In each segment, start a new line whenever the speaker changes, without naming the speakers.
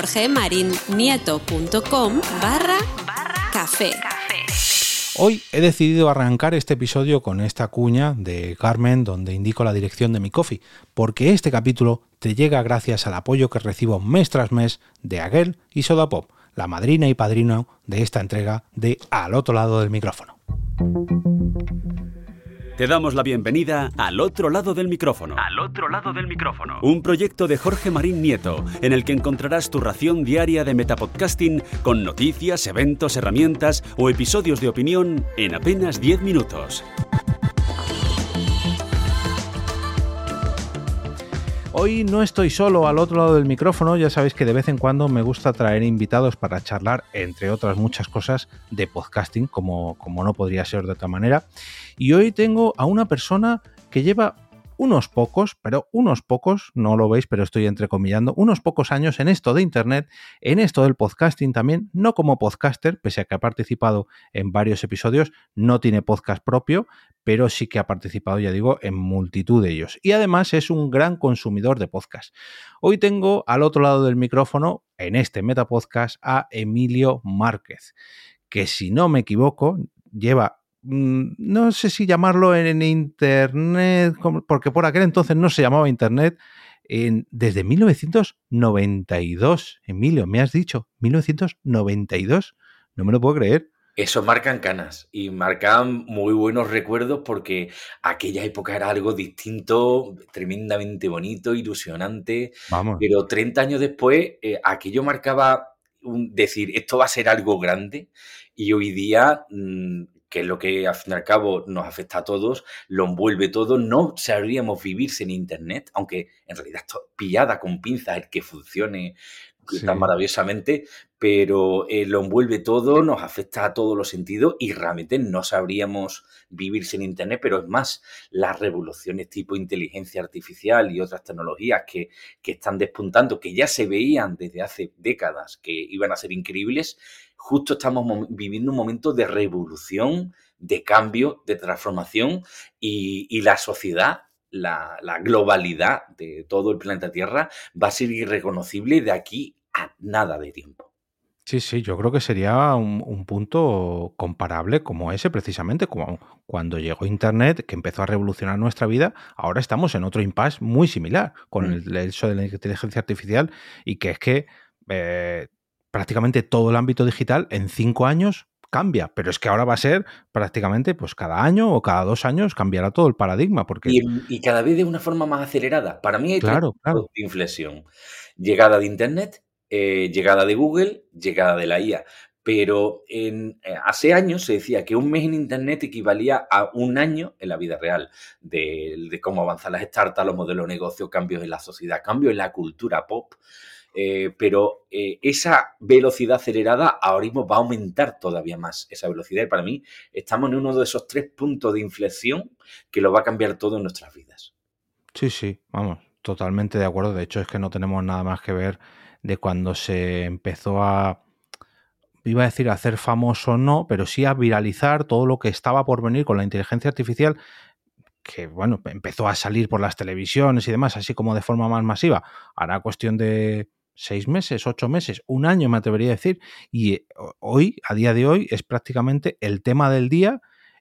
jorgemarinieto.com barra café.
Hoy he decidido arrancar este episodio con esta cuña de Carmen donde indico la dirección de mi coffee, porque este capítulo te llega gracias al apoyo que recibo mes tras mes de Aguel y Soda Pop, la madrina y padrino de esta entrega de Al otro lado del micrófono.
Te damos la bienvenida al otro lado del micrófono.
Al otro lado del micrófono.
Un proyecto de Jorge Marín Nieto, en el que encontrarás tu ración diaria de metapodcasting con noticias, eventos, herramientas o episodios de opinión en apenas 10 minutos.
Hoy no estoy solo al otro lado del micrófono, ya sabéis que de vez en cuando me gusta traer invitados para charlar, entre otras muchas cosas, de podcasting, como, como no podría ser de otra manera. Y hoy tengo a una persona que lleva unos pocos, pero unos pocos, no lo veis, pero estoy entrecomillando, unos pocos años en esto de Internet, en esto del podcasting también, no como podcaster, pese a que ha participado en varios episodios, no tiene podcast propio, pero sí que ha participado, ya digo, en multitud de ellos. Y además es un gran consumidor de podcast. Hoy tengo al otro lado del micrófono, en este Metapodcast, a Emilio Márquez, que si no me equivoco, lleva no sé si llamarlo en Internet, porque por aquel entonces no se llamaba Internet, en, desde 1992. Emilio, me has dicho, 1992. No me lo puedo creer.
Eso marcan canas y marcan muy buenos recuerdos porque aquella época era algo distinto, tremendamente bonito, ilusionante.
Vamos.
Pero 30 años después, eh, aquello marcaba un, decir, esto va a ser algo grande y hoy día mm, que es lo que al fin y al cabo nos afecta a todos, lo envuelve todo, no sabríamos vivir sin Internet, aunque en realidad pillada con pinzas el que funcione tan maravillosamente, pero eh, lo envuelve todo, nos afecta a todos los sentidos y realmente no sabríamos vivir sin Internet, pero es más, las revoluciones tipo inteligencia artificial y otras tecnologías que, que están despuntando, que ya se veían desde hace décadas que iban a ser increíbles, justo estamos viviendo un momento de revolución, de cambio, de transformación y, la sociedad, la, globalidad de todo el planeta Tierra va a ser irreconocible de aquí a nada de tiempo.
Sí, sí, yo creo que sería un, punto comparable como ese, precisamente, como cuando llegó Internet, que empezó a revolucionar nuestra vida, ahora estamos en otro impasse muy similar con mm. el, el, de la inteligencia artificial y que es que eh, prácticamente todo el ámbito digital en cinco años cambia, pero es que ahora va a ser prácticamente pues cada año o cada dos años cambiará todo el paradigma. Porque...
Y, cada vez de una forma más acelerada. Para mí hay
claro, claro.
de inflexión. Llegada de Internet, eh, llegada de Google, llegada de la IA. Pero eh, hace años se decía que un mes en Internet equivalía a un año en la vida real, de, de cómo avanzan las startups, los modelos de negocio, cambios en la sociedad, cambios en la cultura pop. Eh, pero esa velocidad acelerada ahora mismo va a aumentar todavía más esa velocidad. Y para mí estamos en uno de esos tres puntos de inflexión que lo va a cambiar todo en nuestras vidas.
Sí, sí, vamos, totalmente de acuerdo. De hecho, es que no tenemos nada más que ver de cuando se empezó a, iba a decir a hacer famoso no, pero sí a viralizar todo lo que estaba por venir con la inteligencia artificial que bueno, empezó a salir por las televisiones y demás, así como de forma más masiva. Hará cuestión de seis meses, ocho meses, un año me atrevería a decir, y eh, hoy, a día de hoy, es prácticamente el tema del día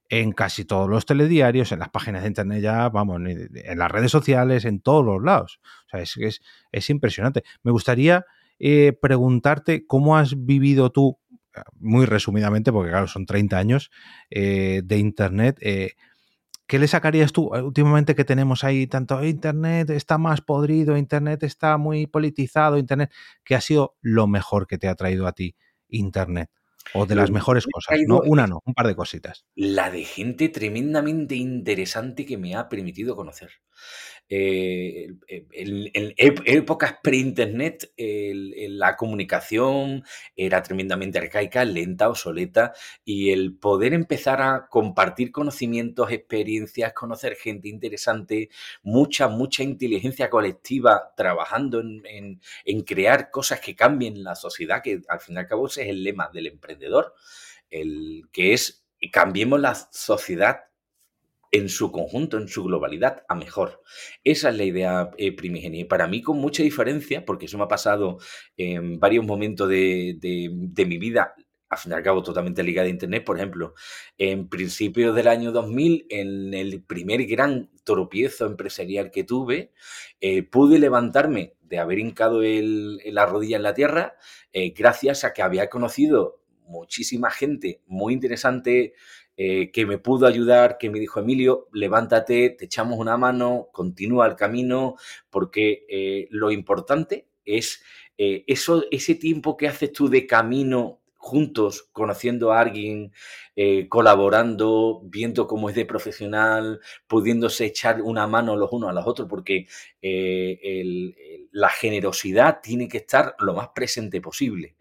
en casi todos los telediarios, en las páginas de internet ya, vamos, en las redes sociales, en todos los lados. O sea, es, es, impresionante. Me gustaría eh, preguntarte cómo has vivido tú, eh, muy resumidamente, porque claro, son 30 años de internet, ¿Qué le sacarías tú eh, últimamente que tenemos ahí tanto Internet está más podrido, Internet está muy politizado, Internet, ¿qué ha sido lo mejor que te ha traído a ti Internet? O de las mejores cosas, no una no, un par de cositas.
La de gente tremendamente interesante que me ha permitido conocer. Eh, en, épocas pre-internet la comunicación era tremendamente arcaica, lenta, obsoleta, y el poder empezar a compartir conocimientos, experiencias, conocer gente interesante, mucha, mucha inteligencia colectiva trabajando en, en crear cosas que cambien la sociedad, que al fin y al cabo ese es el lema del emprendedor, el que es cambiemos la sociedad en su conjunto, en su globalidad, a mejor. Esa es la idea eh, primigenia. Y para mí, con mucha diferencia, porque eso me ha pasado en varios momentos de, de mi vida, al fin y al cabo totalmente ligada a Internet. Por ejemplo, en principios del año 2000, en el primer gran tropiezo empresarial que tuve, eh, pude levantarme de haber hincado la rodilla en la tierra eh, gracias a que había conocido muchísima gente muy interesante eh, que me pudo ayudar, que me dijo, Emilio, levántate, te echamos una mano, continúa el camino, porque lo importante es eso, ese tiempo que haces tú de camino juntos, conociendo a alguien, eh, colaborando, viendo cómo es de profesional, pudiéndose echar una mano los unos a los otros, porque eh, la generosidad tiene que estar lo más presente posible,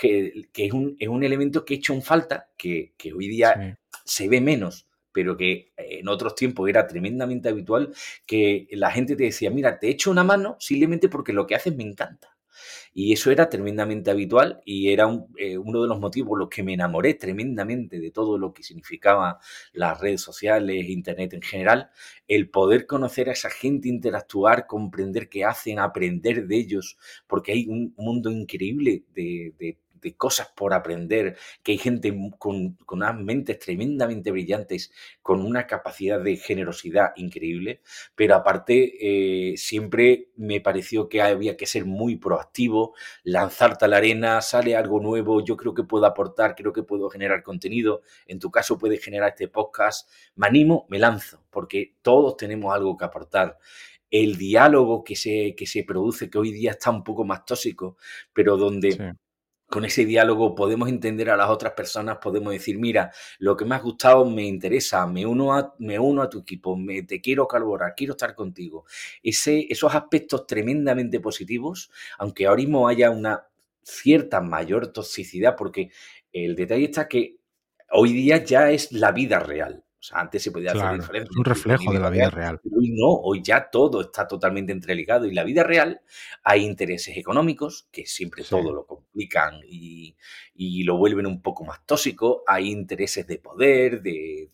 que, es, un, elemento que he hecho en falta, que, hoy día se ve menos, pero que en otros tiempos era tremendamente habitual, que la gente te decía, mira, te echo una mano simplemente porque lo que haces me encanta. Y eso era tremendamente habitual y era eh, uno de los motivos por los que me enamoré tremendamente de todo lo que significaba las redes sociales, Internet en general, el poder conocer a esa gente, interactuar, comprender qué hacen, aprender de ellos, porque hay un mundo increíble de de cosas por aprender, que hay gente con, unas mentes tremendamente brillantes, con una capacidad de generosidad increíble, pero aparte eh, siempre me pareció que había que ser muy proactivo, lanzarte a la arena, sale algo nuevo, yo creo que puedo aportar, creo que puedo generar contenido, en tu caso puedes generar este podcast, me animo, me lanzo, porque todos tenemos algo que aportar. El diálogo que se, que se produce, que hoy día está un poco más tóxico, pero donde con ese diálogo podemos entender a las otras personas, podemos decir, mira, lo que me ha gustado me interesa, me uno a, me uno a tu equipo, me, te quiero colaborar, quiero estar contigo. Esos aspectos tremendamente positivos, aunque ahora mismo haya una cierta mayor toxicidad, porque el detalle está que hoy día ya es la vida real. O sea, antes se podía hacer diferencia.
Un reflejo de la vida real.
Hoy no, hoy ya todo está totalmente entreligado. Y la vida real hay intereses económicos que siempre todo lo complican y, lo vuelven un poco más tóxico. Hay intereses de poder, de,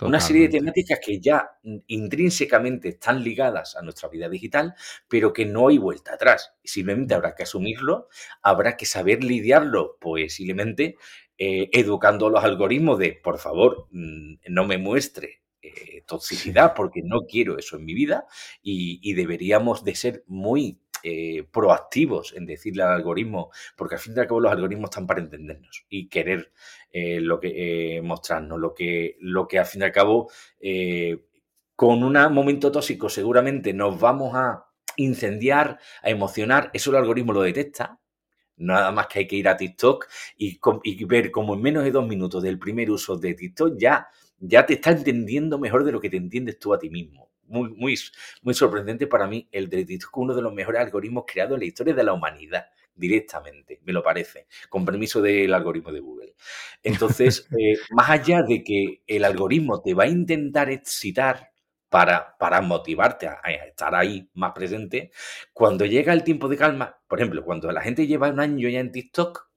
una serie de temáticas que ya intrínsecamente están ligadas a nuestra vida digital, pero que no hay vuelta atrás. Simplemente habrá que asumirlo, habrá que saber lidiarlo posiblemente eh, educando los algoritmos de, por favor, mm, no me muestre eh, toxicidad porque no quiero eso en mi vida y, deberíamos de ser muy eh, proactivos en decirle al algoritmo, porque al fin y al cabo los algoritmos están para entendernos y querer lo que mostrarnos, lo que, lo que al fin y al cabo con un momento tóxico seguramente nos vamos a incendiar, a emocionar, eso el algoritmo lo detecta Nada más que hay que ir a TikTok y, ver como en menos de dos minutos del primer uso de TikTok ya, ya te está entendiendo mejor de lo que te entiendes tú a ti mismo. Muy, muy, muy sorprendente para mí el de TikTok, uno de los mejores algoritmos creados en la historia de la humanidad, directamente, me lo parece, con permiso del algoritmo de Google. Entonces, eh, más allá de que el algoritmo te va a intentar excitar para, para motivarte a, estar ahí más presente, cuando llega el tiempo de calma, por ejemplo, cuando la gente lleva un año ya en TikTok,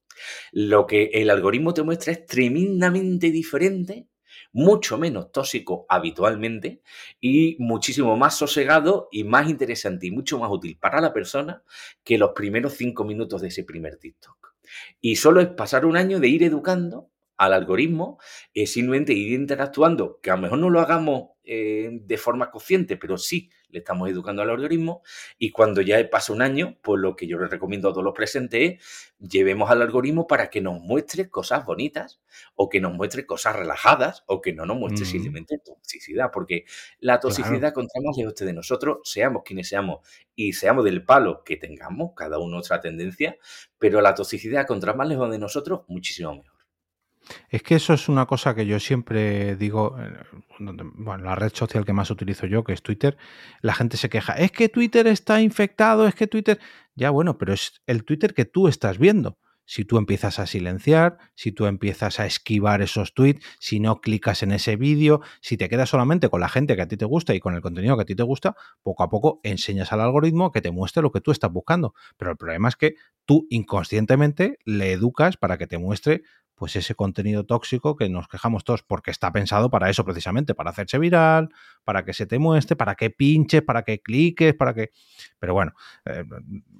lo que el algoritmo te muestra es tremendamente diferente, mucho menos tóxico habitualmente y muchísimo más sosegado y más interesante y mucho más útil para la persona que los primeros cinco minutos de ese primer TikTok. Y solo es pasar un año de ir educando al algoritmo, es simplemente ir interactuando, que a lo mejor no lo hagamos eh, de forma consciente, pero sí le estamos educando al algoritmo y cuando ya pasa un año, pues lo que yo les recomiendo a todos los presentes es llevemos al algoritmo para que nos muestre cosas bonitas o que nos muestre cosas relajadas o que no nos muestre mm. simplemente toxicidad, porque la toxicidad contra más lejos de nosotros, seamos quienes seamos y seamos del palo que tengamos, cada uno otra tendencia, pero la toxicidad contra más lejos de nosotros, muchísimo mejor.
Es que eso es una cosa que yo siempre digo, eh, bueno, la red social que más utilizo yo, que es Twitter, la gente se queja, es que Twitter está infectado, es que Twitter, ya bueno, pero es el Twitter que tú estás viendo. Si tú empiezas a silenciar, si tú empiezas a esquivar esos tweets, si no clicas en ese vídeo, si te quedas solamente con la gente que a ti te gusta y con el contenido que a ti te gusta, poco a poco enseñas al algoritmo que te muestre lo que tú estás buscando. Pero el problema es que tú inconscientemente le educas para que te muestre pues ese contenido tóxico que nos quejamos todos, porque está pensado para eso precisamente, para hacerse viral, para que se te muestre, para que pinches, para que cliques, para que... Pero bueno, eh,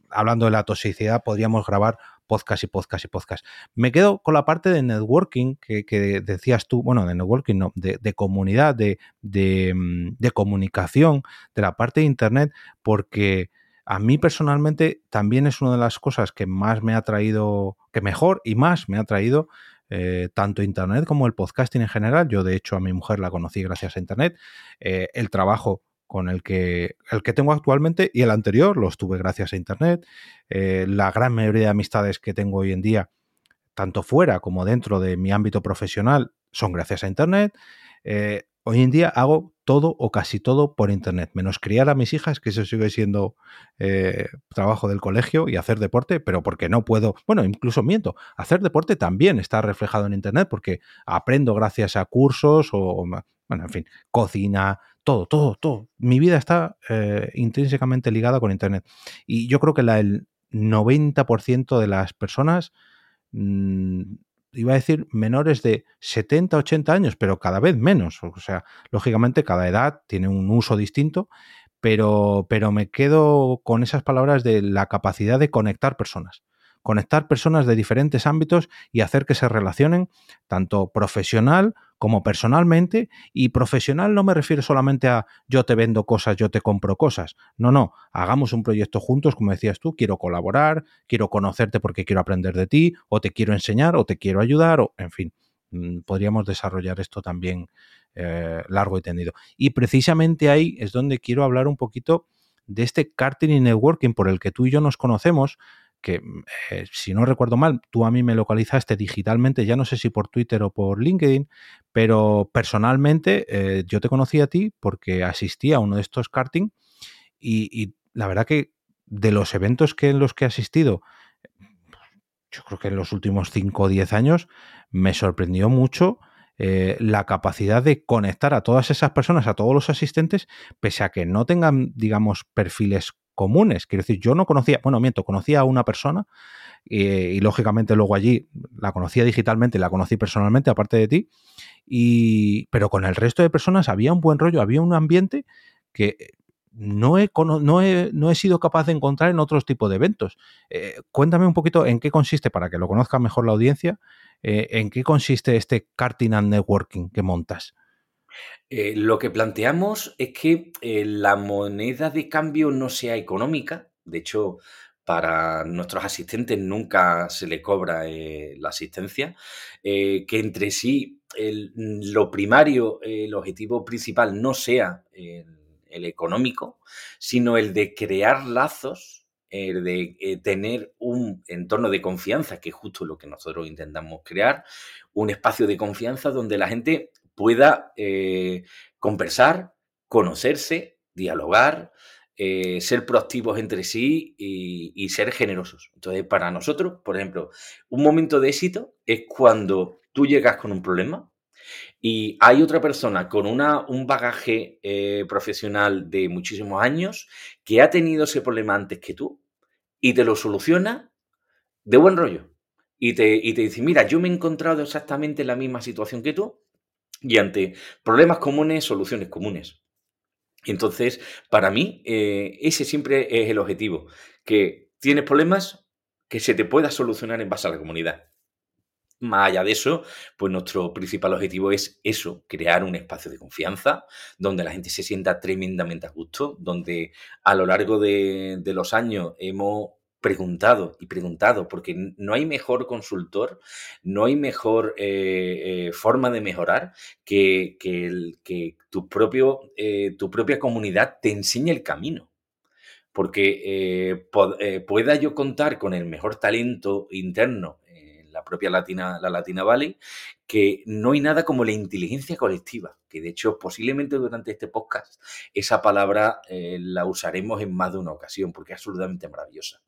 hablando de la toxicidad, podríamos grabar podcast y podcast y podcast. Me quedo con la parte de networking que, decías tú, bueno, de networking, no, de, comunidad, de, mm, de, comunicación, de la parte de Internet, porque a mí personalmente también es una de las cosas que más me ha traído, que mejor y más me ha traído eh, tanto Internet como el podcasting en general. Yo, de hecho, a mi mujer la conocí gracias a Internet. Eh, el trabajo con el que, el que tengo actualmente y el anterior los tuve gracias a Internet. Eh, la gran mayoría de amistades que tengo hoy en día, tanto fuera como dentro de mi ámbito profesional, son gracias a Internet. Hoy en día hago todo o casi todo por Internet, menos criar a mis hijas, que eso sigue siendo eh, trabajo del colegio, y hacer deporte, pero porque no puedo, bueno, incluso miento, hacer deporte también está reflejado en Internet porque aprendo gracias a cursos o, bueno, en fin, cocina, todo, todo, todo. Mi vida está eh, intrínsecamente ligada con Internet. Y yo creo que la, el 90% de las personas, mm, iba a decir menores de 70, 80 años, pero cada vez menos. O sea, lógicamente cada edad tiene un uso distinto, pero, pero me quedo con esas palabras de la capacidad de conectar personas conectar personas de diferentes ámbitos y hacer que se relacionen tanto profesional como personalmente. Y profesional no me refiero solamente a yo te vendo cosas, yo te compro cosas. No, no, hagamos un proyecto juntos, como decías tú, quiero colaborar, quiero conocerte porque quiero aprender de ti, o te quiero enseñar, o te quiero ayudar, o en fin, mm, podríamos desarrollar esto también eh, largo y tendido. Y precisamente ahí es donde quiero hablar un poquito de este karting y networking por el que tú y yo nos conocemos, que mm, eh, si no recuerdo mal, tú a mí me localizaste digitalmente, ya no sé si por Twitter o por LinkedIn, pero personalmente eh, yo te conocí a ti porque asistí a uno de estos karting y, la verdad que de los eventos que en los que he asistido, yo creo que en los últimos 5 o 10 años, me sorprendió mucho eh, la capacidad de conectar a todas esas personas, a todos los asistentes, pese a que no tengan, digamos, perfiles comunes. Quiero decir, yo no conocía, bueno, miento, conocía a una persona y lógicamente luego allí la conocía digitalmente, la conocí personalmente, aparte de ti, y, pero con el resto de personas había un buen rollo, había un ambiente que no he, no he, sido capaz de encontrar en otros tipos de eventos. Eh, cuéntame un poquito en qué consiste, para que lo conozca mejor la audiencia, eh, en qué consiste este karting and networking que montas.
Eh, lo que planteamos es que eh, la moneda de cambio no sea económica. De hecho, para nuestros asistentes nunca se le cobra eh, la asistencia. que entre sí lo primario, el objetivo principal no sea el económico, sino el de crear lazos, el de tener un entorno de confianza, que es justo lo que nosotros intentamos crear, un espacio de confianza donde la gente pueda eh, conversar, conocerse, dialogar, eh, ser proactivos entre sí y, ser generosos. Entonces, para nosotros, por ejemplo, un momento de éxito es cuando tú llegas con un problema y hay otra persona con una, un bagaje eh, profesional de muchísimos años que ha tenido ese problema antes que tú y te lo soluciona de buen rollo. Y te, y te dice, mira, yo me he encontrado exactamente en la misma situación que tú, y ante problemas comunes, soluciones comunes. Entonces, para mí, eh, ese siempre es el objetivo, que tienes problemas que se te pueda solucionar en base a la comunidad. Más allá de eso, pues nuestro principal objetivo es eso, crear un espacio de confianza donde la gente se sienta tremendamente a gusto, donde a lo largo de, de los años hemos preguntado y preguntado, porque no hay mejor consultor, no hay mejor eh, eh, forma de mejorar que, el, que tu, propio, eh, tu propia comunidad te enseñe el camino. Porque pueda yo contar con el mejor talento interno la propia Latina, la Latina Valley, que no hay nada como la inteligencia colectiva, que de hecho posiblemente durante este podcast esa palabra la usaremos en más de una ocasión, porque es absolutamente maravillosa.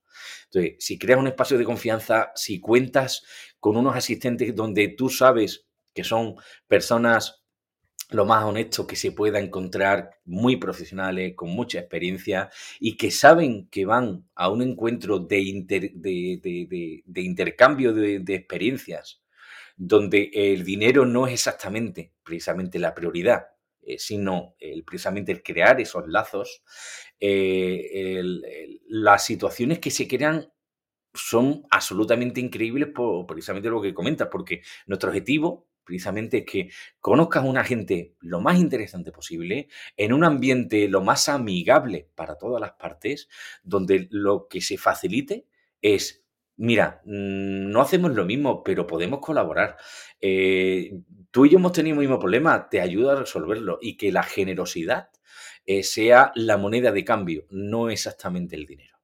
Entonces, si creas un espacio de confianza, si cuentas con unos asistentes donde tú sabes que son personas lo más honestos que se pueda encontrar, muy profesionales, con mucha experiencia y que saben que van a un encuentro de, de, intercambio de, experiencias, donde el dinero no es exactamente precisamente la prioridad, eh, sino precisamente el crear esos lazos, eh, las situaciones que se crean son absolutamente increíbles por precisamente lo que comentas, porque nuestro objetivo precisamente es que conozcas una gente lo más interesante posible, en un ambiente lo más amigable para todas las partes, donde lo que se facilite es, mira, mm, no hacemos lo mismo, pero podemos colaborar. Eh, tú y yo hemos tenido el mismo problema, te ayuda a resolverlo y que la generosidad eh, sea la moneda de cambio, no exactamente el dinero.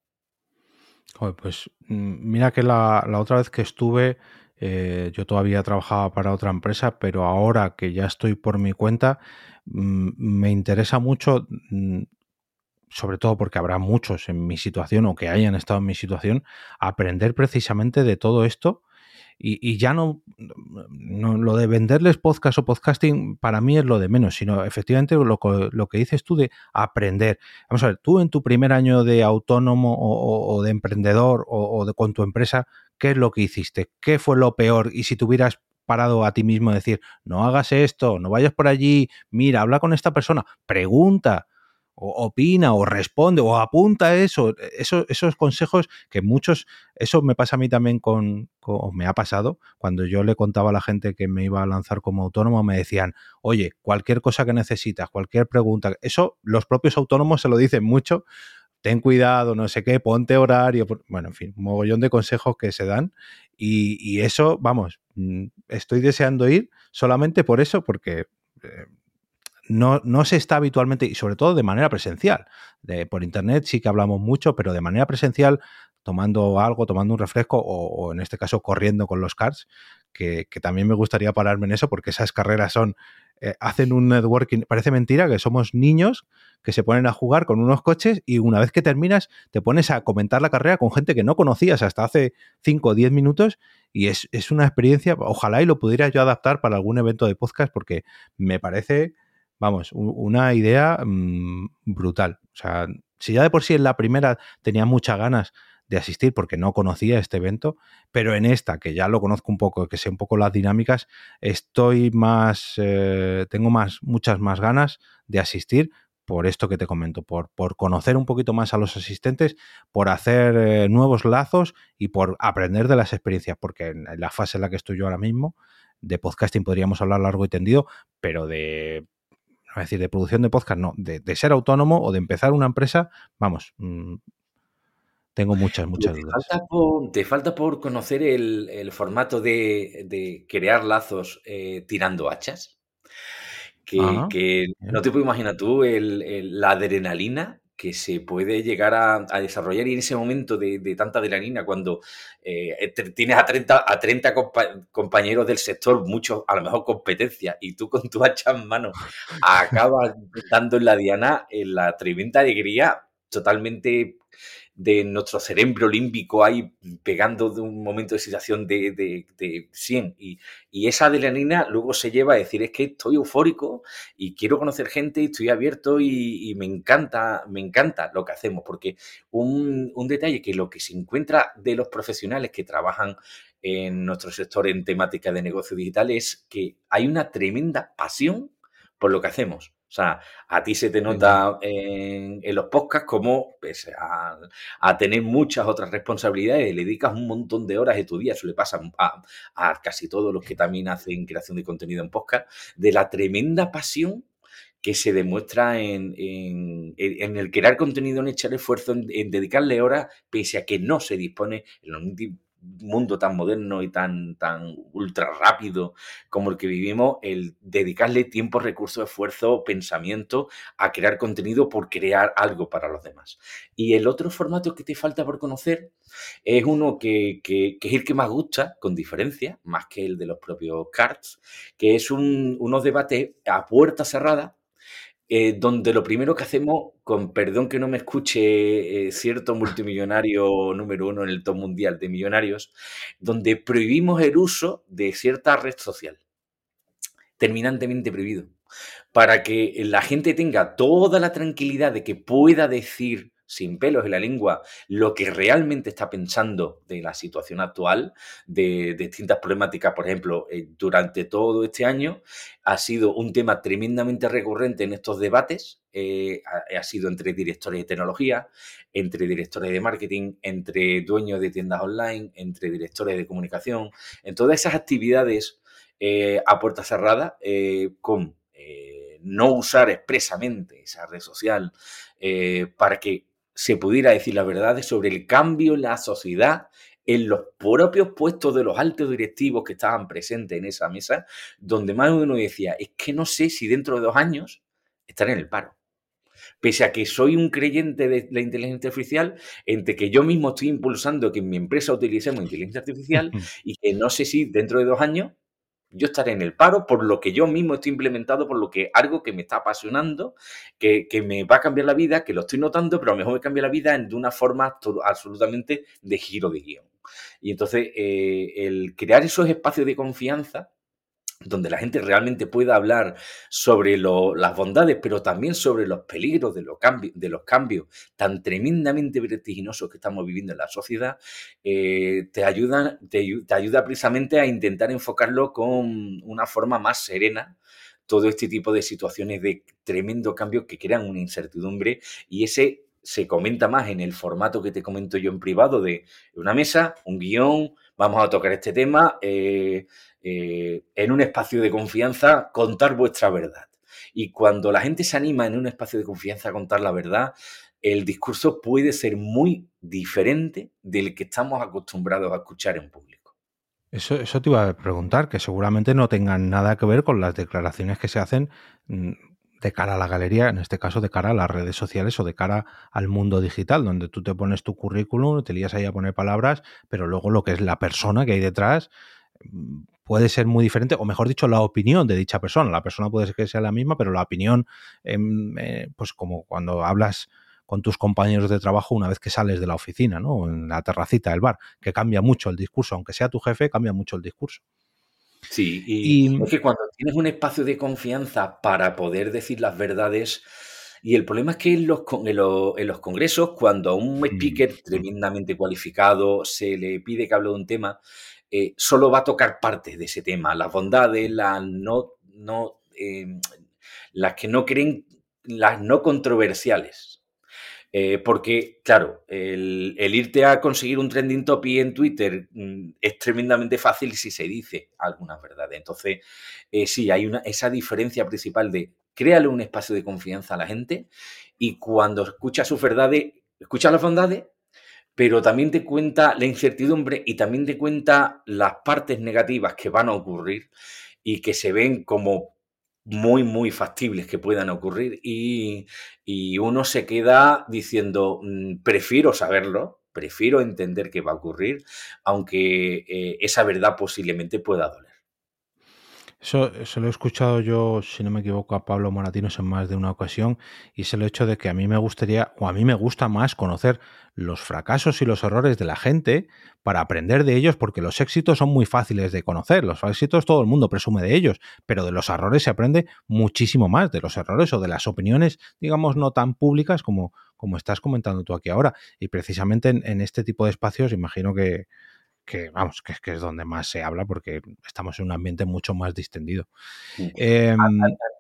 pues mm, mira que la, otra vez que estuve, eh, yo todavía trabajaba para otra empresa, pero ahora que ya estoy por mi cuenta, mm, me interesa mucho, sobre todo porque habrá muchos en mi situación o que hayan estado en mi situación, aprender precisamente de todo esto y, ya no, lo de venderles podcast o podcasting para mí es lo de menos, sino efectivamente lo, lo que dices tú de aprender. Vamos a ver, tú en tu primer año de autónomo o, de emprendedor o, de, con tu empresa, ¿qué es lo que hiciste? ¿Qué fue lo peor? Y si tuvieras parado a ti mismo decir, no hagas esto, no vayas por allí, mira, habla con esta persona, pregunta, o opina o responde o apunta eso, eso, esos consejos que muchos, eso me pasa a mí también con, me ha pasado, cuando yo le contaba a la gente que me iba a lanzar como autónomo, me decían, oye, cualquier cosa que necesitas, cualquier pregunta, eso los propios autónomos se lo dicen mucho, ten cuidado, no sé qué, ponte horario, bueno, en fin, un mogollón de consejos que se dan y, eso, vamos, mm, estoy deseando ir solamente por eso, porque... Eh, no, no, se está habitualmente, y sobre todo de manera presencial. Por internet sí que hablamos mucho, pero de manera presencial, tomando algo, tomando un refresco o, en este caso corriendo con los cards, que, también me gustaría pararme en eso porque esas carreras son, eh, hacen un networking, parece mentira que somos niños que se ponen a jugar con unos coches y una vez que terminas te pones a comentar la carrera con gente que no conocías hasta hace 5 o 10 minutos y es, es una experiencia, ojalá y lo pudiera yo adaptar para algún evento de podcast porque me parece vamos, una idea mm, brutal. O sea, si ya de por sí en la primera tenía muchas ganas de asistir porque no conocía este evento, pero en esta, que ya lo conozco un poco, que sé un poco las dinámicas, estoy más, eh, tengo más, muchas más ganas de asistir por esto que te comento, por, por conocer un poquito más a los asistentes, por hacer eh, nuevos lazos y por aprender de las experiencias, porque en la fase en la que estoy yo ahora mismo, de podcasting podríamos hablar largo y tendido, pero de es decir, de producción de podcast, no, de, ser autónomo o de empezar una empresa, vamos, mm, tengo muchas, muchas
te
dudas.
Falta por, te falta por conocer el, formato de, crear lazos eh, tirando hachas. Que, no te puedo imaginar tú la adrenalina que se puede llegar a, desarrollar y en ese momento de, tanta adrenalina, cuando eh, tienes a 30, a 30 compañeros del sector, muchos a lo mejor competencia, y tú con tu hacha en mano acabas dando en la diana en la tremenda alegría totalmente de nuestro cerebro límbico ahí pegando de un momento de situación de, de, 100 y, esa adrenalina luego se lleva a decir es que estoy eufórico y quiero conocer gente y estoy abierto y, me encanta, me encanta lo que hacemos porque un, un detalle que lo que se encuentra de los profesionales que trabajan en nuestro sector en temática de negocio digital es que hay una tremenda pasión por lo que hacemos. O sea, a ti se te nota en, los podcasts como, pese a, tener muchas otras responsabilidades, le dedicas un montón de horas de tu día, eso le pasa a, casi todos los que también hacen creación de contenido en podcast, de la tremenda pasión que se demuestra en, el crear contenido, en echar esfuerzo, en, dedicarle horas, pese a que no se dispone en los mundo tan moderno y tan, tan ultra rápido como el que vivimos, el dedicarle tiempo, recursos, esfuerzo, pensamiento a crear contenido por crear algo para los demás. Y el otro formato que te falta por conocer es uno que, que, es el que más gusta, con diferencia, más que el de los propios cards, que es un, unos debates a puerta cerrada eh, donde lo primero que hacemos, con perdón que no me escuche eh, cierto multimillonario número uno en el top mundial de millonarios, donde prohibimos el uso de cierta red social, terminantemente prohibido, para que la gente tenga toda la tranquilidad de que pueda decir sin pelos en la lengua lo que realmente está pensando de la situación actual, de, distintas problemáticas, por ejemplo, eh, durante todo este año ha sido un tema tremendamente recurrente en estos debates, eh, ha, sido entre directores de tecnología, entre directores de marketing, entre dueños de tiendas online, entre directores de comunicación, en todas esas actividades eh, a puerta cerrada con no usar expresamente esa red social para que se pudiera decir la verdad sobre el cambio en la sociedad, en los propios puestos de los altos directivos que estaban presentes en esa mesa, donde más de uno decía, es que no sé si dentro de dos años estaré en el paro. Pese a que soy un creyente de la inteligencia artificial, entre que yo mismo estoy impulsando que en mi empresa utilicemos inteligencia artificial y que no sé si dentro de dos años yo estaré en el paro por lo que yo mismo estoy implementado, por lo que algo que me está apasionando, que, me va a cambiar la vida, que lo estoy notando, pero a lo mejor me cambia la vida de una forma absolutamente de giro de guion. Y entonces, eh, el crear esos espacios de confianza donde la gente realmente pueda hablar sobre las bondades, pero también sobre los peligros de, los cambios, de los cambios tan tremendamente vertiginosos que estamos viviendo en la sociedad, eh, te, ayuda, te, ayuda precisamente a intentar enfocarlo con una forma más serena todo este tipo de situaciones de tremendo cambio que crean una incertidumbre y ese se comenta más en el formato que te comento yo en privado de una mesa, un guion, vamos a tocar este tema, eh, eh, en un espacio de confianza, contar vuestra verdad. Y cuando la gente se anima en un espacio de confianza a contar la verdad, el discurso puede ser muy diferente del que estamos acostumbrados a escuchar en público.
Eso, eso te iba a preguntar, que seguramente no tengan nada que ver con las declaraciones que se hacen mm, de cara a la galería, en este caso de cara a las redes sociales o de cara al mundo digital, donde tú te pones tu currículum, te lías ahí a poner palabras, pero luego lo que es la persona que hay detrás mm, puede ser muy diferente, o mejor dicho, la opinión de dicha persona. La persona puede ser que sea la misma, pero la opinión, em, eh, pues como cuando hablas con tus compañeros de trabajo una vez que sales de la oficina, ¿no? En la terracita del bar, que cambia mucho el discurso, aunque sea tu jefe, cambia mucho el discurso.
Sí, y, es que cuando tienes un espacio de confianza para poder decir las verdades, y el problema es que en los, en los, congresos, cuando a un speaker tremendamente cualificado se le pide que hable de un tema, eh, solo va a tocar parte de ese tema, las bondades, las no, no em, las que no creen, las no controversiales. Eh, porque, claro, el, irte a conseguir un trending topic en Twitter mm, es tremendamente fácil si se dice algunas verdades. Entonces, eh, sí, hay una, esa diferencia principal de créale un espacio de confianza a la gente y cuando escucha sus verdades, escucha las bondades, pero también te cuenta la incertidumbre y también te cuenta las partes negativas que van a ocurrir y que se ven como muy, muy factibles que puedan ocurrir y, uno se queda diciendo, mm, prefiero saberlo, prefiero entender qué va a ocurrir, aunque eh, esa verdad posiblemente pueda doler.
Eso, eso, lo he escuchado yo, si no me equivoco, a Pablo Moratinos en más de una ocasión, y es el hecho de que a mí me gustaría, o a mí me gusta más conocer los fracasos y los errores de la gente para aprender de ellos, porque los éxitos son muy fáciles de conocer. Los éxitos todo el mundo presume de ellos, pero de los errores se aprende muchísimo más, de los errores o de las opiniones, digamos, no tan públicas como, como estás comentando tú aquí ahora. Y precisamente en este tipo de espacios, imagino que, que vamos, que, que, es donde más se habla porque estamos en un ambiente mucho más distendido.
Eh,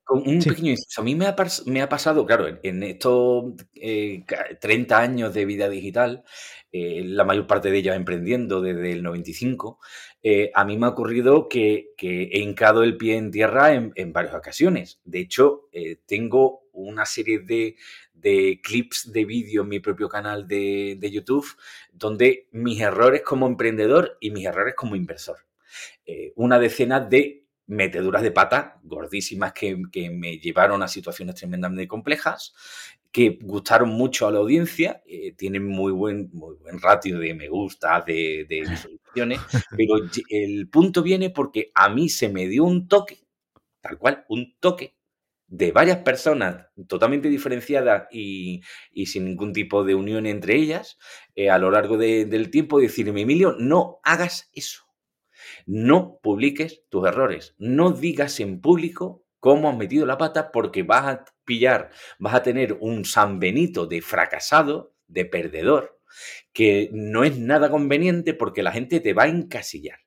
un pequeño A mí me ha, me ha, pasado, claro, en, estos 30 eh, años de vida digital, eh, la mayor parte de ellas emprendiendo desde el 95, eh, a mí me ha ocurrido que, he hincado el pie en tierra en, varias ocasiones. De hecho, tengo una serie de, clips de vídeo en mi propio canal de, de, YouTube donde mis errores como emprendedor y mis errores como inversor. una decena de meteduras de pata gordísimas que, me llevaron a situaciones tremendamente complejas, que gustaron mucho a la audiencia, eh, tienen muy buen, muy buen ratio de me gusta, de, de visualizaciones, pero el punto viene porque a mí se me dio un toque, tal cual, un toque de varias personas totalmente diferenciadas y, sin ningún tipo de unión entre ellas eh, a lo largo del tiempo, decirme, Emilio, no hagas eso. No publiques tus errores. No digas en público cómo has metido la pata porque vas a pillar, vas a tener un San Benito de fracasado, de perdedor, que no es nada conveniente porque la gente te va a encasillar.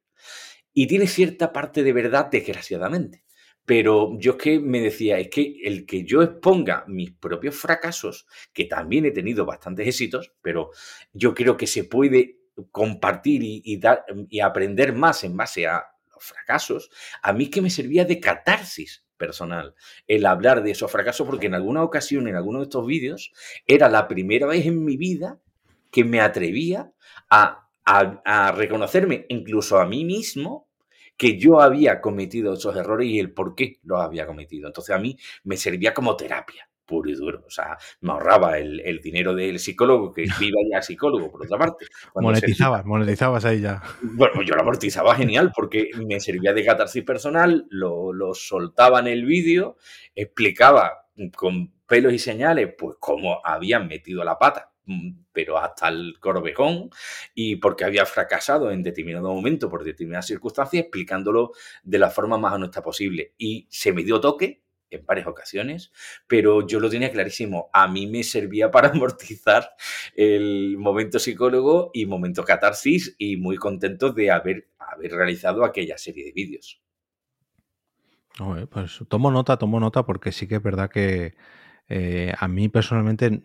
Y tiene cierta parte de verdad, desgraciadamente. Pero yo es que me decía, es que el que yo exponga mis propios fracasos, que también he tenido bastantes éxitos, pero yo creo que se puede compartir y, dar, y aprender más en base a los fracasos, a mí que me servía de catarsis personal el hablar de esos fracasos, porque en alguna ocasión, en alguno de estos vídeos, era la primera vez en mi vida que me atrevía a, a reconocerme incluso a mí mismo que yo había cometido esos errores y el por qué los había cometido. Entonces a mí me servía como terapia puro y duro. O sea, me ahorraba el, dinero del psicólogo, que iba ya psicólogo, por otra parte.
Monetizabas, monetizabas ahí ya.
Bueno, yo lo amortizaba genial porque me servía de catarsis personal, lo, lo soltaba en el vídeo, explicaba con pelos y señales, pues cómo habían metido la pata pero hasta el corbejón, y porque había fracasado en determinado momento por determinadas circunstancias, explicándolo de la forma más honesta posible. Y se me dio toque en varias ocasiones, pero yo lo tenía clarísimo. A mí me servía para amortizar el momento psicólogo y momento catarsis y muy contento de haber, haber realizado aquella serie de vídeos.
pues tomo nota, tomo nota porque sí que es verdad que eh, a mí personalmente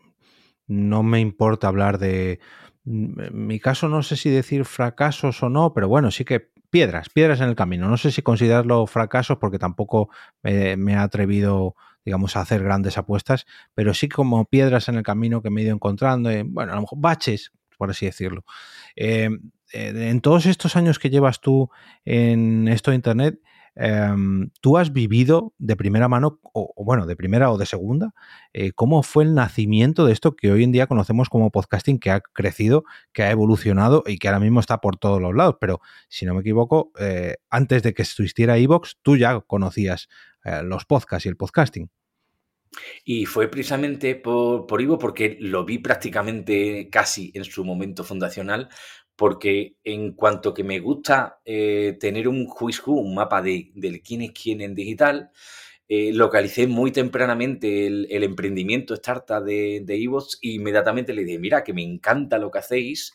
no me importa hablar de... Mm, en mi caso no sé si decir fracasos o no, pero bueno, sí que piedras, piedras en el camino. No sé si considerarlo fracasos porque tampoco me, he atrevido, digamos, a hacer grandes apuestas, pero sí como piedras en el camino que me he ido encontrando, eh, bueno, a lo mejor baches, por así decirlo. Eh, eh, en todos estos años que llevas tú en esto de Internet, Em, tú has vivido de primera mano, o, bueno, de primera o de segunda, eh, cómo fue el nacimiento de esto que hoy en día conocemos como podcasting, que ha crecido, que ha evolucionado y que ahora mismo está por todos los lados. Pero si no me equivoco, eh, antes de que existiera Evox, tú ya conocías eh, los podcasts y el podcasting.
Y fue precisamente por, por Ivo porque lo vi prácticamente casi en su momento fundacional, porque en cuanto que me gusta eh, tener un who's un mapa de, del quién es quién en digital, eh, localicé muy tempranamente el, emprendimiento startup de, de Evox y inmediatamente le dije, mira, que me encanta lo que hacéis,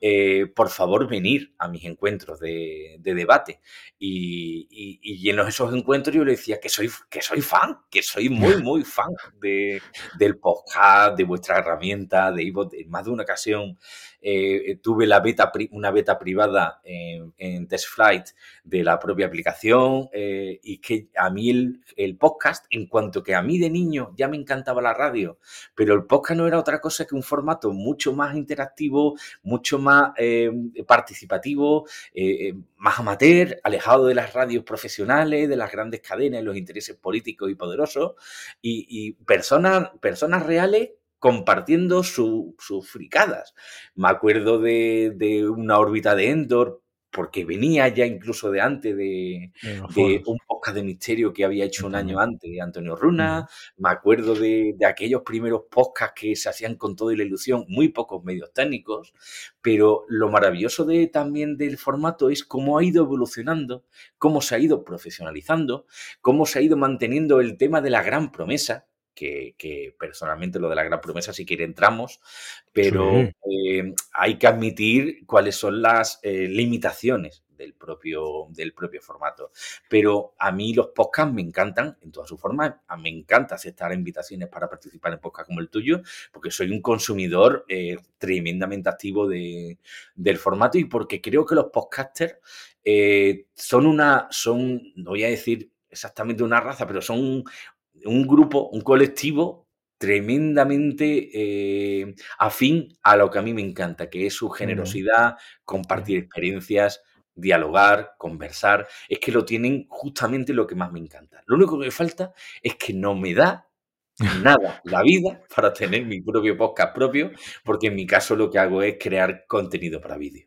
eh, por favor venir a mis encuentros de, debate. Y, y, en esos encuentros yo le decía que soy, que soy fan, que soy muy, muy fan de, del podcast, de vuestra herramienta, de Evox. En más de una ocasión eh, tuve la beta, una beta privada en, Test Flight de la propia aplicación eh, y que a mí el, podcast, en cuanto que a mí de niño ya me encantaba la radio, pero el podcast no era otra cosa que un formato mucho más interactivo, mucho más eh, participativo, más amateur, alejado de las radios profesionales, de las grandes cadenas, los intereses políticos y poderosos, y, y personas, personas reales compartiendo sus fricadas. Me acuerdo de, una órbita de Endor, porque venía ya incluso de antes de, un podcast de misterio que había hecho un año antes de Antonio Runa. Me acuerdo de, aquellos primeros podcasts que se hacían con toda la ilusión, muy pocos medios técnicos, pero lo maravilloso de, también del formato es cómo ha ido evolucionando, cómo se ha ido profesionalizando, cómo se ha ido manteniendo el tema de la gran promesa, que, personalmente lo de la gran promesa si quiere entramos, pero eh, hay que admitir cuáles son las eh, limitaciones del propio, del propio formato. Pero a mí los podcasts me encantan en todas sus formas. Me encanta aceptar invitaciones para participar en podcasts como el tuyo, porque soy un consumidor eh, tremendamente activo de, del formato y porque creo que los podcasters son una, son, no voy a decir exactamente una raza, pero son un grupo, un colectivo tremendamente eh, afín a lo que a mí me encanta, que es su generosidad, compartir experiencias, dialogar, conversar. Es que lo tienen justamente lo que más me encanta. Lo único que me falta es que no me da nada la vida para tener mi propio podcast propio, porque en mi caso lo que hago es crear contenido para vídeo.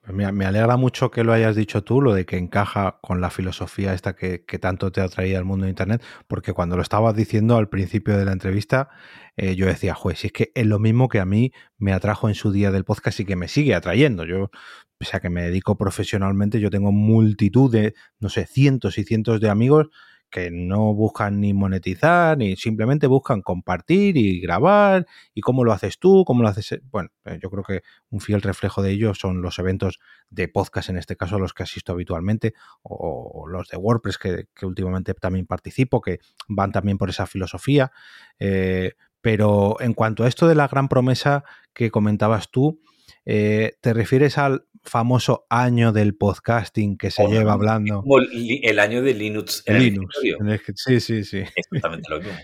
Pues me, alegra mucho que lo hayas dicho tú, lo de que encaja con la filosofía esta que, tanto te atraía al mundo de Internet, porque cuando lo estabas diciendo al principio de la entrevista, eh, yo decía, juez, si es que es lo mismo que a mí me atrajo en su día del podcast y que me sigue atrayendo. Yo, pese a que me dedico profesionalmente, yo tengo multitud de, no sé, cientos y cientos de amigos que no buscan ni monetizar, ni simplemente buscan compartir y grabar. ¿Y cómo lo haces tú? ¿Cómo lo haces? Eh, bueno, eh, yo creo que un fiel reflejo de ello son los eventos de podcast, en este caso los que asisto habitualmente, o, los de WordPress que, últimamente también participo, que van también por esa filosofía. Eh, pero en cuanto a esto de la gran promesa que comentabas tú, ¿te refieres al famoso año del podcasting que se lleva hablando.
El año de Linux
en Linux. El sí, sí, sí.
Exactamente lo mismo.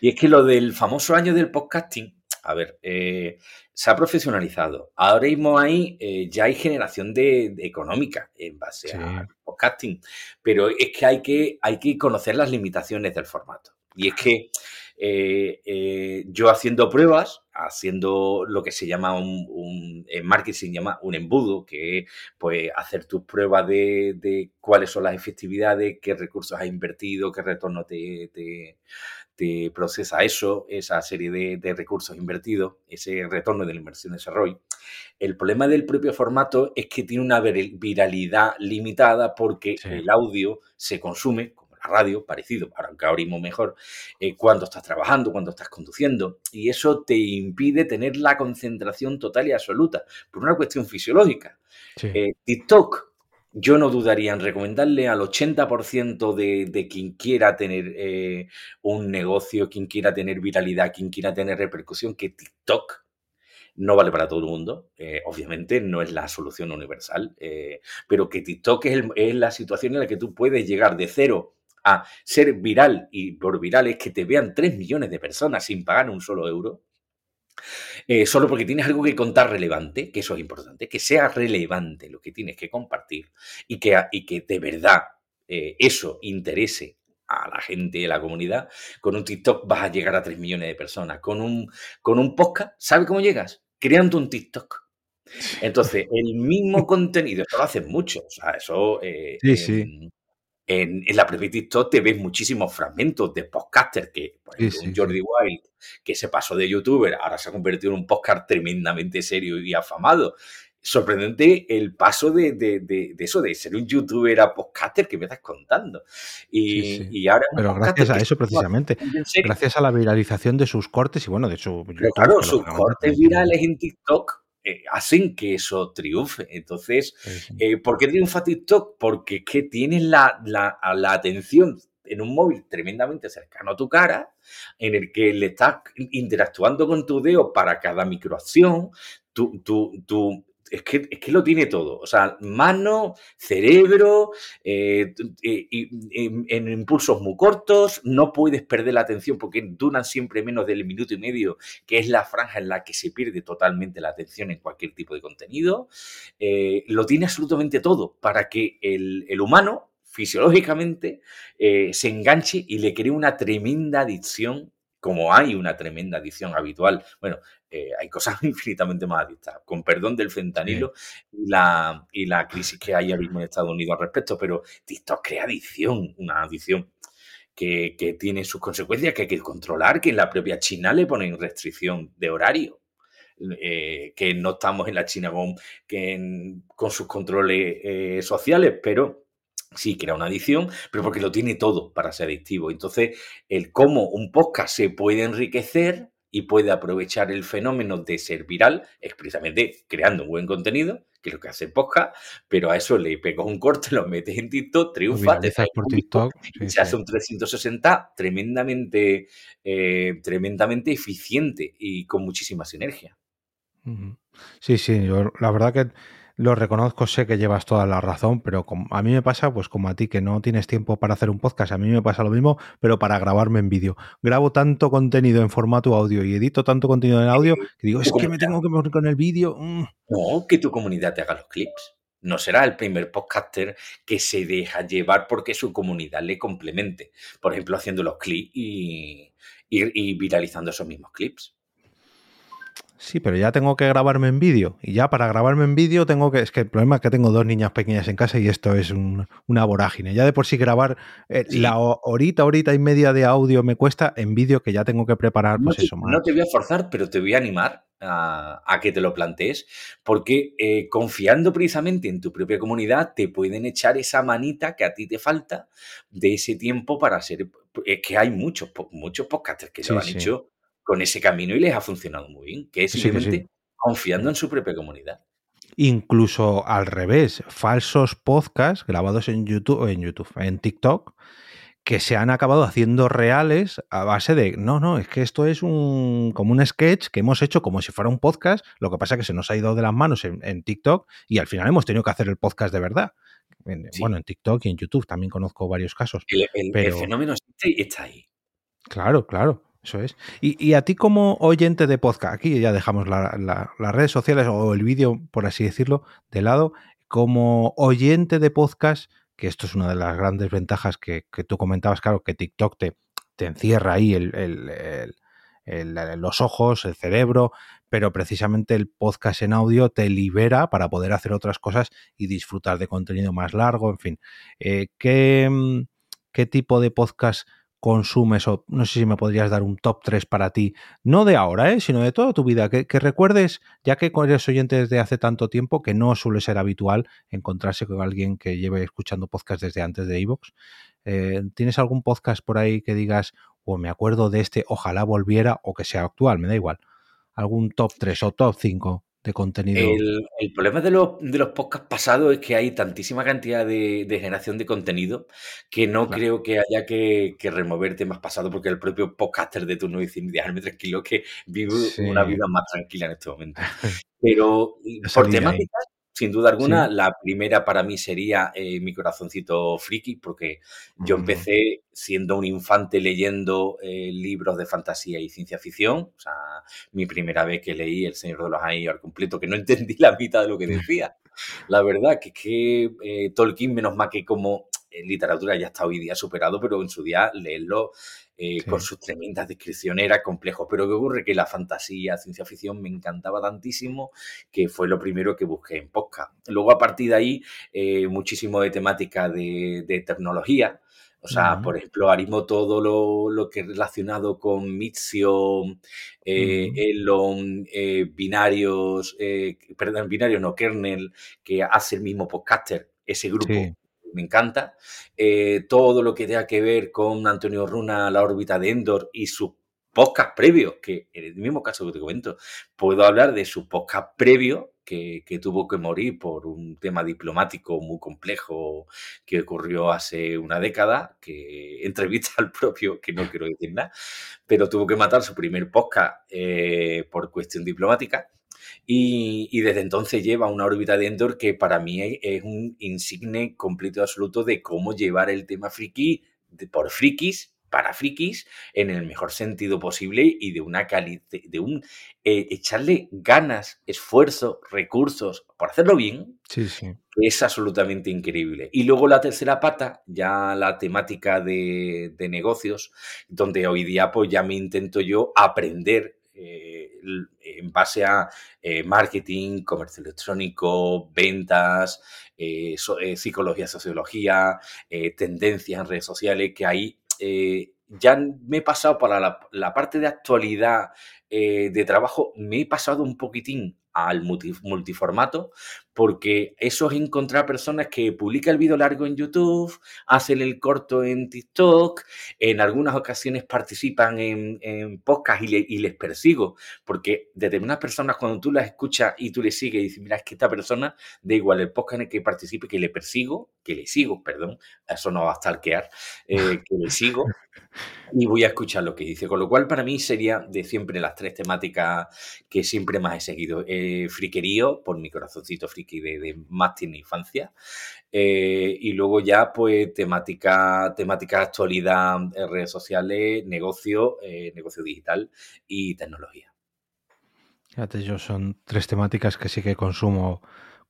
Y es que lo del famoso año del podcasting, a ver, eh, se ha profesionalizado. Ahora mismo hay, eh, ya hay generación de, económica en base al podcasting, pero es que hay, que hay que conocer las limitaciones del formato. Y es que eh, eh, yo haciendo pruebas, haciendo lo que se llama un, en marketing se llama un embudo, que es pues hacer tus pruebas de, cuáles son las efectividades, qué recursos has invertido, qué retorno te, procesa eso, esa serie de, recursos invertidos, ese retorno de la inversión de ROI. El problema del propio formato es que tiene una viralidad limitada porque el audio se consume la radio, parecido, aunque ahora mismo mejor, eh, cuando estás trabajando, cuando estás conduciendo, y eso te impide tener la concentración total y absoluta, por una cuestión fisiológica. Eh, TikTok, yo no dudaría en recomendarle al 80% de, quien quiera tener eh, un negocio, quien quiera tener viralidad, quien quiera tener repercusión, que TikTok no vale para todo el mundo, obviamente no es la solución universal, pero que TikTok es, es, la situación en la que tú puedes llegar de cero a ser viral, y por viral es que te vean 3 millones de personas sin pagar un solo euro, eh, solo porque tienes algo que contar relevante, que eso es importante, que sea relevante lo que tienes que compartir y que, y que de verdad eh, eso interese a la gente de la comunidad, con un TikTok vas a llegar a 3 millones de personas. Con un, con un podcast, ¿sabes cómo llegas? Creando un TikTok. Entonces, el mismo contenido, eso lo hacen mucho, o sea, eso...
Eh, sí, sí
en, la propia TikTok te ves muchísimos fragmentos de podcasters que, por ejemplo, un Jordi Wild, que se pasó de youtuber, ahora se ha convertido en un podcast tremendamente serio y afamado. Sorprendente el paso de, eso, de ser un youtuber a podcaster que me estás contando. Y, ahora.
Pero gracias a eso, precisamente. Gracias a la viralización de sus cortes y bueno, de su.
claro, sus cortes virales en TikTok eh, hacen que eso triunfe. Entonces, eh, ¿por qué triunfa TikTok? Porque es que tienes la, la, atención en un móvil tremendamente cercano a tu cara, en el que le estás interactuando con tu dedo para cada microacción, tu, tu, tu, es que, es que lo tiene todo. O sea, mano, cerebro, eh, eh, en, impulsos muy cortos, no puedes perder la atención porque duran siempre menos del minuto y medio, que es la franja en la que se pierde totalmente la atención en cualquier tipo de contenido. Eh, lo tiene absolutamente todo para que el, el humano, fisiológicamente, se enganche y le cree una tremenda adicción como hay una tremenda adicción habitual, bueno, eh, hay cosas infinitamente más adictas, con perdón del fentanilo y, la, y la crisis que hay ahora mismo en Estados Unidos al respecto, pero TikTok crea adicción, una adicción que, tiene sus consecuencias que hay que controlar, que en la propia China le ponen restricción de horario. Eh, que no estamos en la China con, con sus controles eh, sociales, pero sí crea una adicción, pero porque lo tiene todo para ser adictivo. Entonces, el cómo un podcast se puede enriquecer y puede aprovechar el fenómeno de ser viral es precisamente creando un buen contenido, que es lo que hace el podcast, pero a eso le pegas un corte, lo metes en TikTok, triunfa, te
por TikTok,
se hace un 360 tremendamente, eh, tremendamente eficiente y con muchísima sinergia.
Sí, sí, yo, la verdad que lo reconozco, sé que llevas toda la razón, pero a mí me pasa, pues como a ti, que no tienes tiempo para hacer un podcast, a mí me pasa lo mismo, pero para grabarme en vídeo. Grabo tanto contenido en formato audio y edito tanto contenido en audio que digo, es que me tengo que morir con el vídeo. Mm".
No, que tu comunidad te haga los clips. No será el primer podcaster que se deja llevar porque su comunidad le complemente. Por ejemplo, haciendo los clips y viralizando esos mismos clips.
Sí, pero ya tengo que grabarme en vídeo. Y ya para grabarme en vídeo tengo que. Es que el problema es que tengo dos niñas pequeñas en casa y esto es una vorágine. Ya de por sí grabar eh, la horita, horita y media de audio me cuesta en vídeo que ya tengo que preparar, pues eso
más. No te voy a forzar, pero te voy a animar a, que te lo plantees, porque eh, confiando precisamente en tu propia comunidad, te pueden echar esa manita que a ti te falta de ese tiempo para ser. Es que hay muchos, muchos podcasters que se lo han hecho con ese camino y les ha funcionado muy bien, que es simplemente confiando en su propia comunidad.
Incluso al revés, falsos podcasts grabados en YouTube, en YouTube, en TikTok, que se han acabado haciendo reales a base de, no, no, es que esto es un como un sketch que hemos hecho como si fuera un podcast, lo que pasa es que se nos ha ido de las manos en, TikTok y al final hemos tenido que hacer el podcast de verdad. Bueno, en TikTok y en YouTube también conozco varios casos.
El, el fenómeno está ahí.
Claro, claro. Eso es. Y, a ti como oyente de podcast, aquí ya dejamos las redes sociales o el vídeo, por así decirlo, de lado, como oyente de podcast, que esto es una de las grandes ventajas que, tú comentabas, claro, que TikTok te, te encierra ahí los ojos, el cerebro, pero precisamente el podcast en audio te libera para poder hacer otras cosas y disfrutar de contenido más largo, en fin. Eh, ¿qué, ¿Qué tipo de podcast consumes o no sé si me podrías dar un top 3 para ti, no de ahora, ¿eh? sino de toda tu vida, que, recuerdes, ya que eres oyente desde hace tanto tiempo, que no suele ser habitual encontrarse con alguien que lleve escuchando podcast desde antes de Evox. Eh, ¿Tienes algún podcast por ahí que digas, o me acuerdo de este, ojalá volviera o que sea actual, me da igual? ¿Algún top 3 o top 5? De contenido.
El, problema de los, de los podcasts pasados es que hay tantísima cantidad de, generación de contenido que no creo que haya que, remover temas pasados porque el propio podcaster de turno dice, dejarme tranquilo que vivo una vida más tranquila en este momento. Pero por temáticas, sin duda alguna, la primera para mí sería eh, Mi corazoncito friki, porque yo empecé siendo un infante leyendo eh, libros de fantasía y ciencia ficción. O sea, mi primera vez que leí El Señor de los Anillos al completo, que no entendí la mitad de lo que decía. La verdad que es que eh, Tolkien, menos mal que como en literatura ya está hoy día superado, pero en su día leerlo eh, con sus tremendas descripciones, era complejo. Pero ¿qué ocurre? Que la fantasía, ciencia ficción me encantaba tantísimo que fue lo primero que busqué en podcast. Luego, a partir de ahí, eh, muchísimo de temática de, tecnología. O sea, por ejemplo, harimo todo lo, que es relacionado con Mixio, eh, Elon, binarios, perdón, binarios no, kernel, que hace el mismo podcaster, ese grupo me encanta. Eh, todo lo que tenga que ver con Antonio Runa, la órbita de Endor y sus podcast previos, que en el mismo caso que te comento, puedo hablar de su podcast previo que, tuvo que morir por un tema diplomático muy complejo que ocurrió hace una década, que entrevista al propio, que no quiero decir nada, pero tuvo que matar su primer podcast eh, por cuestión diplomática. Y, desde entonces lleva una órbita de Endor que para mí es un insigne completo y absoluto de cómo llevar el tema friki por frikis para frikis en el mejor sentido posible y de una calidad, de un eh, echarle ganas, esfuerzo, recursos por hacerlo bien,
sí, sí.
es absolutamente increíble. Y luego la tercera pata, ya la temática de, de negocios, donde hoy día pues ya me intento yo aprender eh, en base a eh, marketing, comercio electrónico, ventas, eh, psicología, sociología, tendencias en redes sociales, que ahí ya me he pasado para la, parte de actualidad de trabajo, me he pasado un poquitín al multiformato, porque eso es encontrar personas que publican el vídeo largo en YouTube, hacen el corto en TikTok, en algunas ocasiones participan en, en podcast y, les persigo, porque determinadas personas cuando tú las escuchas y tú les sigues y dices, mira, es que esta persona, da igual el podcast en el que participe, que le persigo, que le sigo, perdón, eso no va a stalkear, eh, que le sigo y voy a escuchar lo que dice. Con lo cual, para mí sería de siempre las tres temáticas que siempre más he seguido. Eh, friquerío, por mi corazoncito friki de, de más infancia. Eh, y luego ya, pues, temática, temática actualidad, redes sociales, negocio, negocio digital y tecnología.
Fíjate, yo son tres temáticas que sí que consumo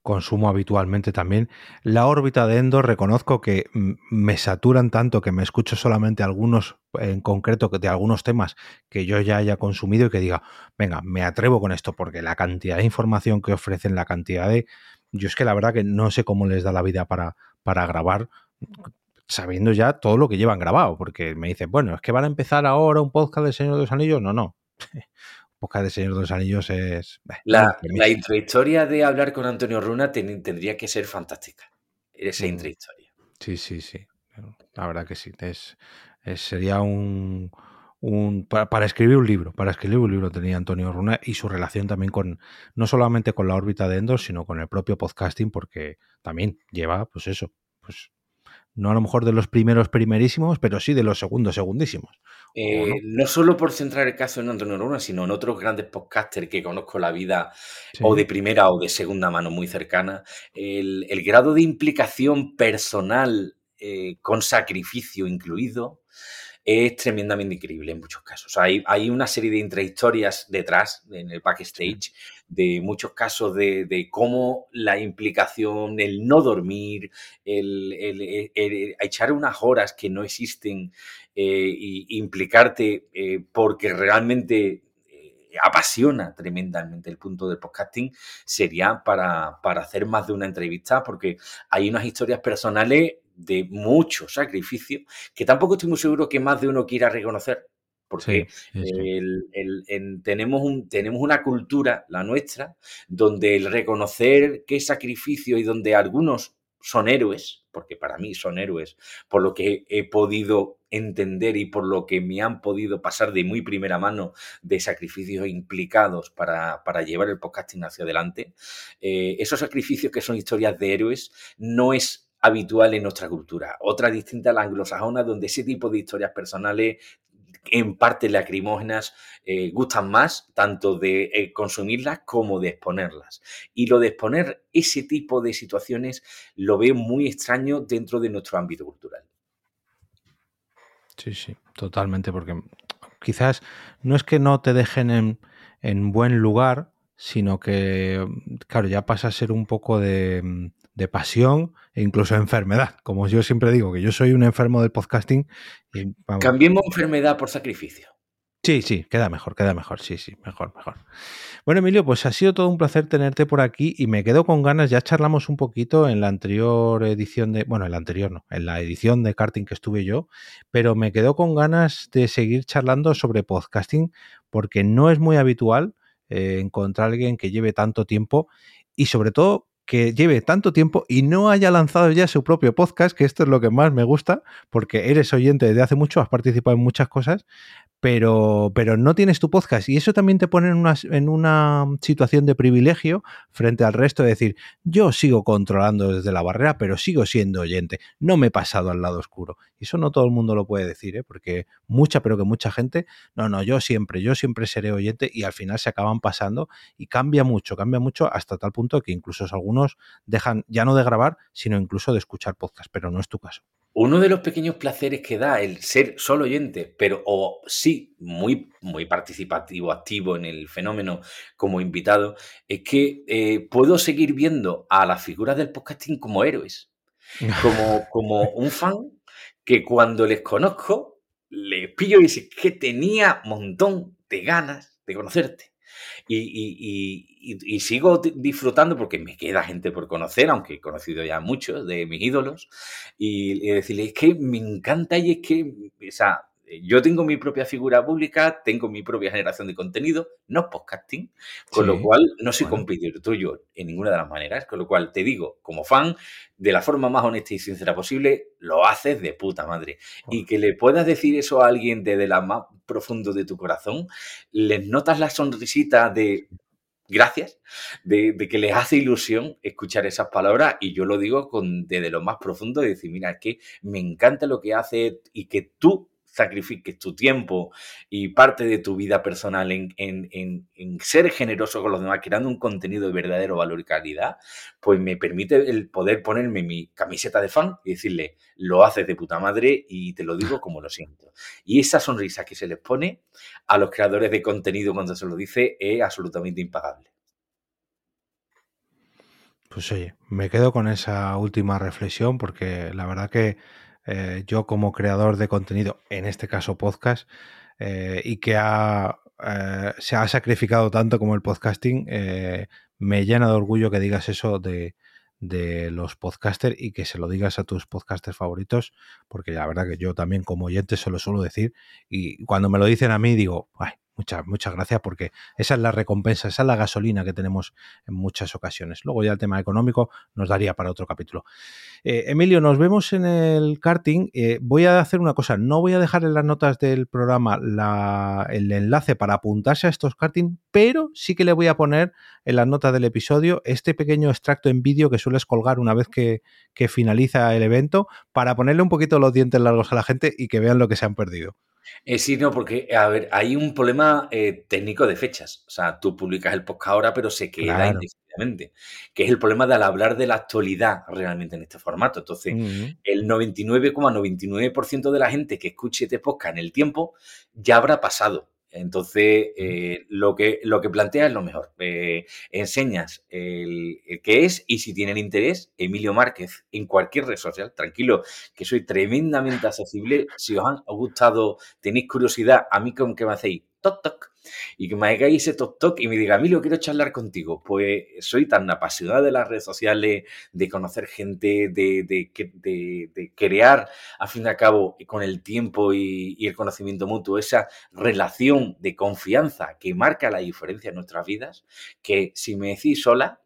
consumo habitualmente también. La órbita de Endor, reconozco que me saturan tanto que me escucho solamente algunos, en concreto, de algunos temas que yo ya haya consumido y que diga, venga, me atrevo con esto, porque la cantidad de información que ofrecen, la cantidad de... Yo es que la verdad que no sé cómo les da la vida para, para grabar sabiendo ya todo lo que llevan grabado, porque me dicen, bueno, es que van a empezar ahora un podcast de Señor de los Anillos. No, no. Podcast de Señor de los Anillos es...
La, la intrahistoria de hablar con Antonio Runa tendría que ser fantástica. Esa mm. intrahistoria.
Sí, sí, sí. La verdad que sí. Es, sería un... un para, escribir un libro, para escribir un libro tenía Antonio Runa y su relación también con, no solamente con la órbita de Endor, sino con el propio podcasting, porque también lleva, pues eso, pues no a lo mejor de los primeros primerísimos, pero sí de los segundos segundísimos.
Eh, no? solo por centrar el caso en Antonio Runa, sino en otros grandes podcasters que conozco la vida o de primera o de segunda mano muy cercana, el, grado de implicación personal eh, con sacrificio incluido es tremendamente increíble en muchos casos. Hay, hay una serie de intrahistorias detrás, en el backstage, de muchos casos de, cómo la implicación, el no dormir, el, echar unas horas que no existen e implicarte eh, porque realmente eh, apasiona tremendamente el punto del podcasting, sería para, para hacer más de una entrevista, porque hay unas historias personales de mucho sacrificio, que tampoco estoy muy seguro que más de uno quiera reconocer, porque tenemos, un, tenemos una cultura, la nuestra, donde el reconocer qué sacrificio y donde algunos son héroes, porque para mí son héroes, por lo que he podido entender y por lo que me han podido pasar de muy primera mano de sacrificios implicados para, llevar el podcasting hacia adelante, eh, esos sacrificios que son historias de héroes no es habitual en nuestra cultura. Otra distinta a la anglosajona, donde ese tipo de historias personales en parte lacrimógenas eh, gustan más tanto de eh, consumirlas como de exponerlas. Y lo de exponer ese tipo de situaciones lo veo muy extraño dentro de nuestro ámbito cultural.
Sí, sí, totalmente, porque quizás no es que no te dejen en, en buen lugar, sino que, claro, ya pasa a ser un poco de de pasión e incluso enfermedad. Como yo siempre digo, que yo soy un enfermo del podcasting.
Y, Cambiemos enfermedad por sacrificio.
Sí, sí, queda mejor, queda mejor, sí, sí, mejor, mejor. Bueno, Emilio, pues ha sido todo un placer tenerte por aquí y me quedo con ganas, ya charlamos un poquito en la anterior edición de, bueno, en la anterior no, en la edición de karting que estuve yo, pero me quedo con ganas de seguir charlando sobre podcasting porque no es muy habitual eh, encontrar a alguien que lleve tanto tiempo y sobre todo que lleve tanto tiempo y no haya lanzado ya su propio podcast, que esto es lo que más me gusta, porque eres oyente desde hace mucho, has participado en muchas cosas, pero, pero no tienes tu podcast. Y eso también te pone en una, en una situación de privilegio frente al resto, de decir, yo sigo controlando desde la barrera, pero sigo siendo oyente, no me he pasado al lado oscuro. Y eso no todo el mundo lo puede decir, ¿eh? porque mucha, pero que mucha gente, no, no, yo siempre, yo siempre seré oyente y al final se acaban pasando y cambia mucho, cambia mucho hasta tal punto que incluso algunos dejan ya no de grabar, sino incluso de escuchar podcast, pero no es tu caso.
Uno de los pequeños placeres que da el ser solo oyente, pero o sí muy, muy participativo, activo en el fenómeno como invitado, es que eh, puedo seguir viendo a las figuras del podcasting como héroes, como, como un fan que cuando les conozco, les pillo y dice que tenía un montón de ganas de conocerte. Y, sigo disfrutando porque me queda gente por conocer, aunque he conocido ya muchos de mis ídolos, y, decirles es que me encanta y es que, o sea, yo tengo mi propia figura pública, tengo mi propia generación de contenido, no podcasting, con lo cual no soy competidor tuyo en ninguna de las maneras, con lo cual te digo, como fan, de la forma más honesta y sincera posible, lo haces de puta madre. Y que le puedas decir eso a alguien desde la más profundo de tu corazón, les notas la sonrisita de gracias, de, que les hace ilusión escuchar esas palabras y yo lo digo con, desde lo más profundo de decir, mira, es que me encanta lo que hace y que tú sacrifiques tu tiempo y parte de tu vida personal en, ser generoso con los demás, creando un contenido de verdadero valor y calidad, pues me permite el poder ponerme mi camiseta de fan y decirle, lo haces de puta madre y te lo digo como lo siento. Y esa sonrisa que se les pone a los creadores de contenido cuando se lo dice es absolutamente impagable.
Pues oye, me quedo con esa última reflexión porque la verdad que eh, yo como creador de contenido, en este caso podcast, eh, y que eh, se ha sacrificado tanto como el podcasting, me llena de orgullo que digas eso de, de los podcasters y que se lo digas a tus podcasters favoritos, porque la verdad que yo también como oyente se lo suelo decir y cuando me lo dicen a mí digo, ay, Muchas, muchas gracias porque esa es la recompensa, esa es la gasolina que tenemos en muchas ocasiones. Luego ya el tema económico nos daría para otro capítulo. Eh, Emilio, nos vemos en el karting. Eh, voy a hacer una cosa, no voy a dejar en las notas del programa el enlace para apuntarse a estos karting, pero sí que le voy a poner en las notas del episodio este pequeño extracto en vídeo que sueles colgar una vez que finaliza el evento para ponerle un poquito los dientes largos a la gente y que vean lo que se han perdido.
Eh, sí, no, porque, a ver, hay un problema eh, técnico de fechas. O sea, tú publicas el podcast ahora, pero se queda indefinidamente. Que es el problema de al hablar de la actualidad realmente en este formato. Entonces, el 99,99% de la gente que escuche este podcast en el tiempo ya habrá pasado. Entonces, eh, lo, que, lo que plantea es lo mejor. Eh, enseñas el, qué es y si tienen interés, Emilio Márquez en cualquier red social. Tranquilo, que soy tremendamente accesible. Si os han gustado, tenéis curiosidad, a mí con que me hacéis toc toc y que me hagáis ese toc toc y me diga, Emilio, quiero charlar contigo. Pues soy tan apasionado de las redes sociales, de conocer gente, de, de, crear, a fin de cabo, con el tiempo y, el conocimiento mutuo, esa relación de confianza que marca la diferencia en nuestras vidas, que si me decís sola,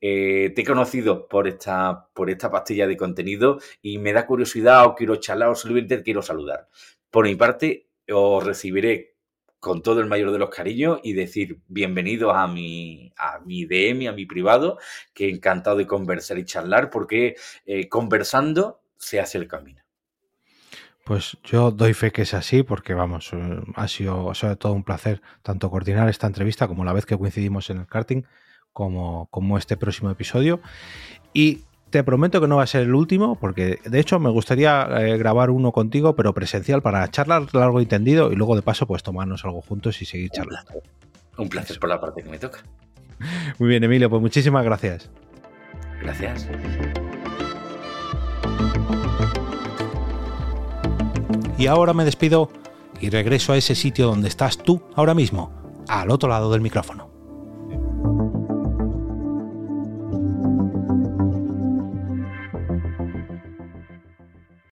eh, te he conocido por esta, por esta pastilla de contenido y me da curiosidad o quiero charlar o simplemente quiero saludar. Por mi parte, os recibiré con todo el mayor de los cariños y decir bienvenido a mi, a mi DM, a mi privado, que encantado de conversar y charlar, porque eh, conversando se hace el camino.
Pues yo doy fe que es así, porque vamos, eh, ha sido, ha todo un placer tanto coordinar esta entrevista como la vez que coincidimos en el karting, como, como este próximo episodio. Y te prometo que no va a ser el último, porque de hecho me gustaría eh, grabar uno contigo, pero presencial, para charlar largo y tendido y luego de paso pues tomarnos algo juntos y seguir charlando.
Un placer por la parte que me toca.
Muy bien, Emilio, pues muchísimas gracias.
Gracias.
Y ahora me despido y regreso a ese sitio donde estás tú ahora mismo, al otro lado del micrófono.